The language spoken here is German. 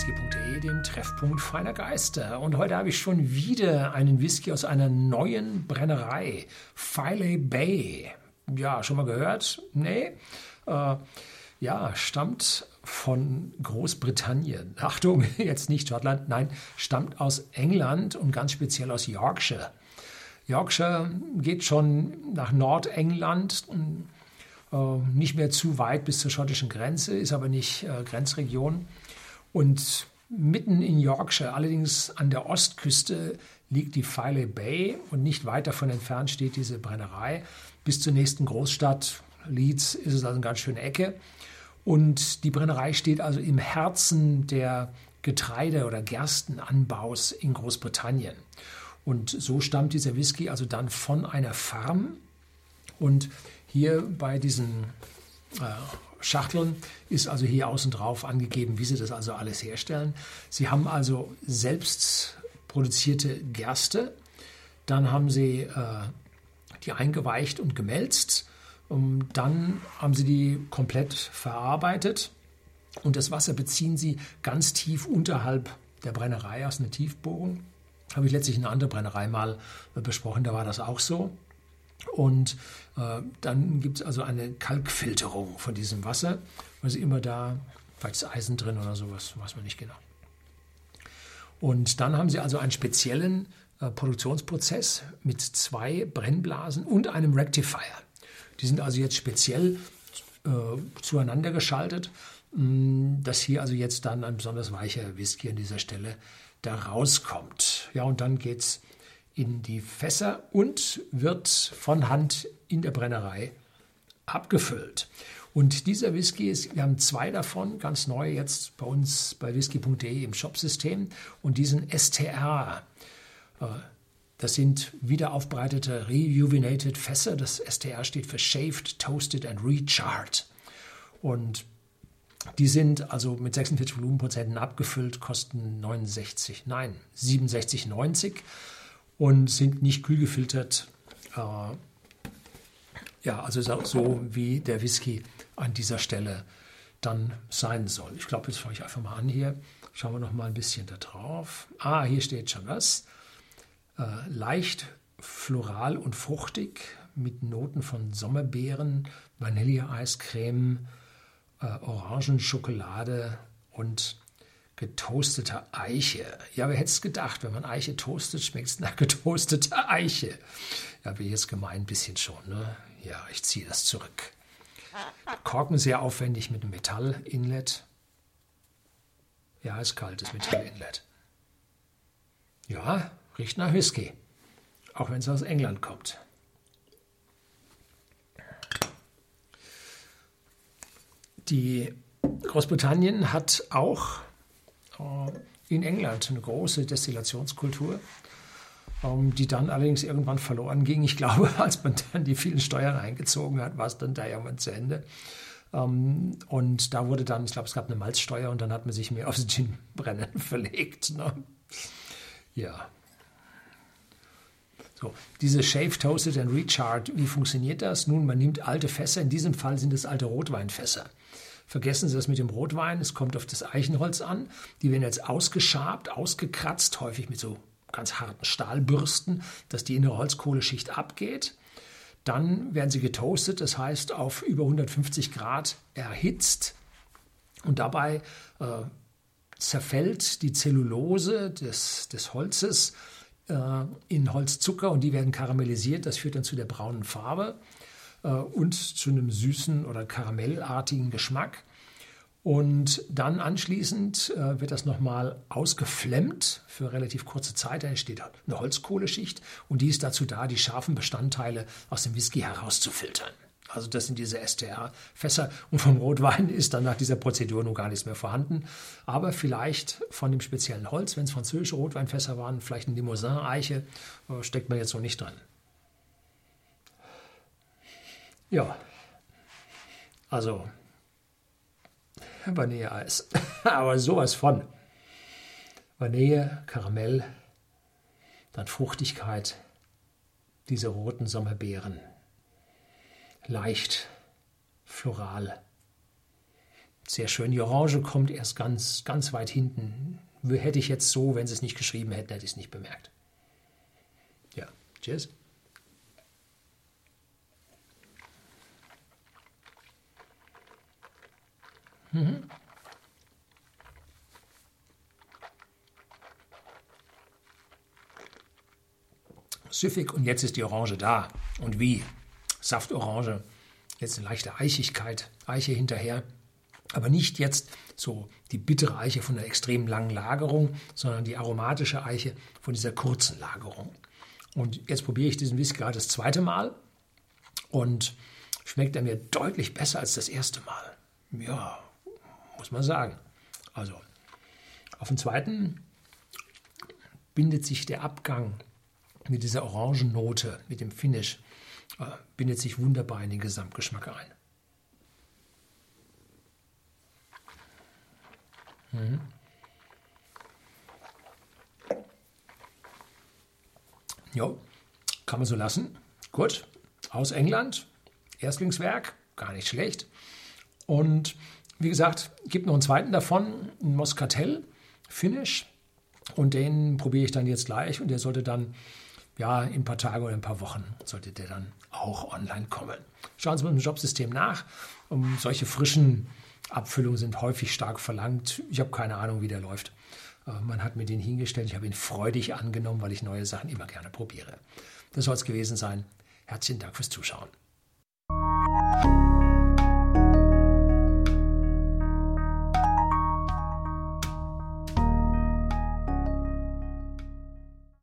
whisky.de, dem Treffpunkt feiner Geister. Und heute habe ich schon wieder einen Whisky aus einer neuen Brennerei, Filey Bay. Ja, schon mal gehört? Nee? Äh, ja, stammt von Großbritannien. Achtung, jetzt nicht Schottland, nein, stammt aus England und ganz speziell aus Yorkshire. Yorkshire geht schon nach Nordengland, äh, nicht mehr zu weit bis zur schottischen Grenze, ist aber nicht äh, Grenzregion. Und mitten in Yorkshire, allerdings an der Ostküste, liegt die Filey Bay und nicht weit davon entfernt steht diese Brennerei. Bis zur nächsten Großstadt Leeds ist es also eine ganz schöne Ecke. Und die Brennerei steht also im Herzen der Getreide- oder Gerstenanbaus in Großbritannien. Und so stammt dieser Whisky also dann von einer Farm. Und hier bei diesen äh, Schachteln ist also hier außen drauf angegeben, wie sie das also alles herstellen. Sie haben also selbst produzierte Gerste. Dann haben sie äh, die eingeweicht und gemälzt. Und dann haben sie die komplett verarbeitet. Und das Wasser beziehen sie ganz tief unterhalb der Brennerei aus einer Tiefbohrung. Habe ich letztlich in einer anderen Brennerei mal äh, besprochen, da war das auch so. Und äh, dann gibt es also eine Kalkfilterung von diesem Wasser. Also immer da, vielleicht ist Eisen drin oder sowas, weiß man nicht genau. Und dann haben sie also einen speziellen äh, Produktionsprozess mit zwei Brennblasen und einem Rectifier. Die sind also jetzt speziell äh, zueinander geschaltet, mh, mm, dass hier also jetzt dann ein besonders weicher Whisky an dieser Stelle da rauskommt. Ja, und dann geht es in die Fässer und wird von Hand in der Brennerei abgefüllt. Und dieser Whisky ist, wir haben zwei davon, ganz neu jetzt bei uns bei whisky.de im Shopsystem und diesen STR. Äh, das sind wieder aufbereitete Rejuvenated Fässer. Das STR steht für Shaved, Toasted and Recharred. Und die sind also mit 46 Volumenprozenten abgefüllt, kosten 69, nein, 67,90 und sind nicht kühl gefiltert. Äh, ja, also so wie der Whisky an dieser Stelle dann sein soll. Ich glaube, jetzt fange ich einfach mal an hier. Schauen wir noch mal ein bisschen da drauf. Ah, hier steht schon was. Äh, leicht floral und fruchtig mit Noten von Sommerbeeren, Vanilleeiscreme, äh, Orangenschokolade und getoasteter Eiche. Ja, wer hätte es gedacht, wenn man Eiche toastet, schmeckt es nach getoasteter Eiche. Ja, bin jetzt gemein ein bisschen schon. Ne? Ja, ich ziehe das zurück. Korken sehr aufwendig mit einem Metall-Inlet. Ja, ist kaltes Metall-Inlet. Ja, riecht nach Whisky. Auch wenn es aus England kommt. Die Großbritannien hat auch in England eine große Destillationskultur, ähm, die dann allerdings irgendwann verloren ging. Ich glaube, als man dann die vielen Steuern eingezogen hat, war es dann da irgendwann zu Ende. Ähm, und da wurde dann, ich glaube, es gab eine Malzsteuer und dann hat man sich mehr aufs Ginbrennen verlegt. Ne? Ja. So, diese Shave Toasted and Recharred, wie funktioniert das? Nun, man nimmt alte Fässer, in diesem Fall sind es alte Rotweinfässer. Vergessen Sie das mit dem Rotwein, es kommt auf das Eichenholz an. Die werden jetzt ausgeschabt, ausgekratzt, häufig mit so ganz harten Stahlbürsten, dass die innere Holzkohleschicht abgeht. Dann werden sie getoastet, das heißt auf über 150 Grad erhitzt. Und dabei äh, zerfällt die Zellulose des, des Holzes äh, in Holzzucker und die werden karamellisiert. Das führt dann zu der braunen Farbe. Äh, und zu einem süßen oder karamellartigen Geschmack. Und dann anschließend äh, wird das nochmal ausgeflemmt für relativ kurze Zeit. Da entsteht eine Holzkohleschicht und die ist dazu da, die scharfen Bestandteile aus dem Whisky herauszufiltern. Also das sind diese STR-Fässer und vom Rotwein ist dann nach dieser Prozedur nun gar nichts mehr vorhanden. Aber vielleicht von dem speziellen Holz, wenn es französische Rotweinfässer waren, vielleicht eine Limousin-Eiche, äh, steckt man jetzt so nicht drin. Ja, also Vanilleeis, aber sowas von. Vanille, Karamell, dann Fruchtigkeit, diese roten Sommerbeeren, leicht, floral, Sehr schön. Die Orange kommt erst ganz, ganz weit hinten. Hätte ich jetzt so, wenn sie es nicht geschrieben hätten, hätte ich es nicht bemerkt. Ja, cheers. Mhm. Süffig und jetzt ist die Orange da. Und wie? Saftorange. Jetzt eine leichte Eichigkeit, Eiche hinterher. Aber nicht jetzt so die bittere Eiche von der extrem langen Lagerung, sondern die aromatische Eiche von dieser kurzen Lagerung. Und jetzt probiere ich diesen Whisky gerade das zweite Mal und schmeckt er mir deutlich besser als das erste Mal. Ja, muss man sagen. Also, auf den zweiten bindet sich der Abgang mit dieser Orangennote, mit dem Finish, äh, bindet sich wunderbar in den Gesamtgeschmack ein. Mhm. Jo, kann man so lassen. Gut, aus England, Erstlingswerk, gar nicht schlecht. Und wie gesagt, gibt noch einen zweiten davon, ein Moscatel Finish. Und den probiere ich dann jetzt gleich und der sollte dann ja, in ein paar Tagen oder ein paar Wochen sollte der dann auch online kommen. Schauen Sie mal im Jobsystem nach. Um, solche frischen Abfüllungen sind häufig stark verlangt. Ich habe keine Ahnung, wie der läuft. Äh, man hat mir den hingestellt. Ich habe ihn freudig angenommen, weil ich neue Sachen immer gerne probiere. Das soll es gewesen sein. Herzlichen Dank fürs Zuschauen.